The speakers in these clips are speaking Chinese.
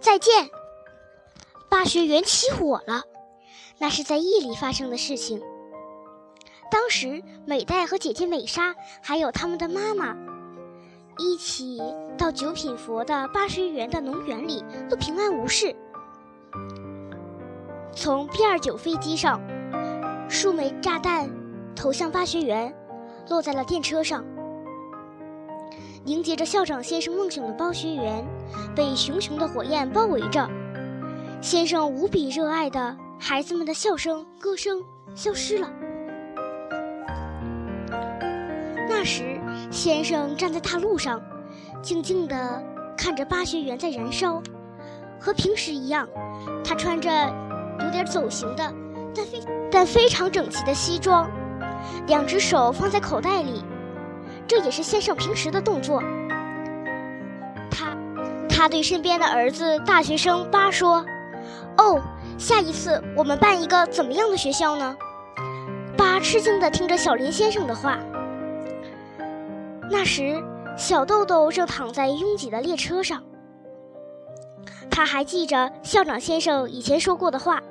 再见。巴学园起火了，那是在夜里发生的事情。当时美代和姐姐美莎还有他们的妈妈一起到九品佛的巴学园的农园里，都平安无事。从 B 二九飞机上，数枚炸弹投向巴学园，落在了电车上。迎接着校长先生梦想的包学园，被熊熊的火焰包围着。先生无比热爱的孩子们的笑声、歌声消失了。那时，先生站在大路上，静静地看着巴学园在燃烧。和平时一样，他穿着有点走形的，但非但非常整齐的西装，两只手放在口袋里。这也是先生平时的动作。他，他对身边的儿子大学生巴说：“哦，下一次我们办一个怎么样的学校呢？”巴吃惊地听着小林先生的话。那时，小豆豆正躺在拥挤的列车上。他还记着校长先生以前说过的话：“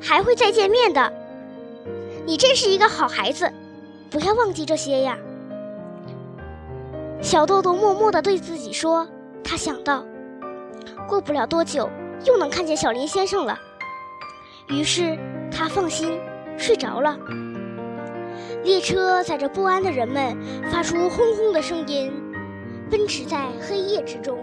还会再见面的。”你真是一个好孩子。不要忘记这些呀，小豆豆默默地对自己说。他想到，过不了多久又能看见小林先生了。于是他放心睡着了。列车载着不安的人们，发出轰轰的声音，奔驰在黑夜之中。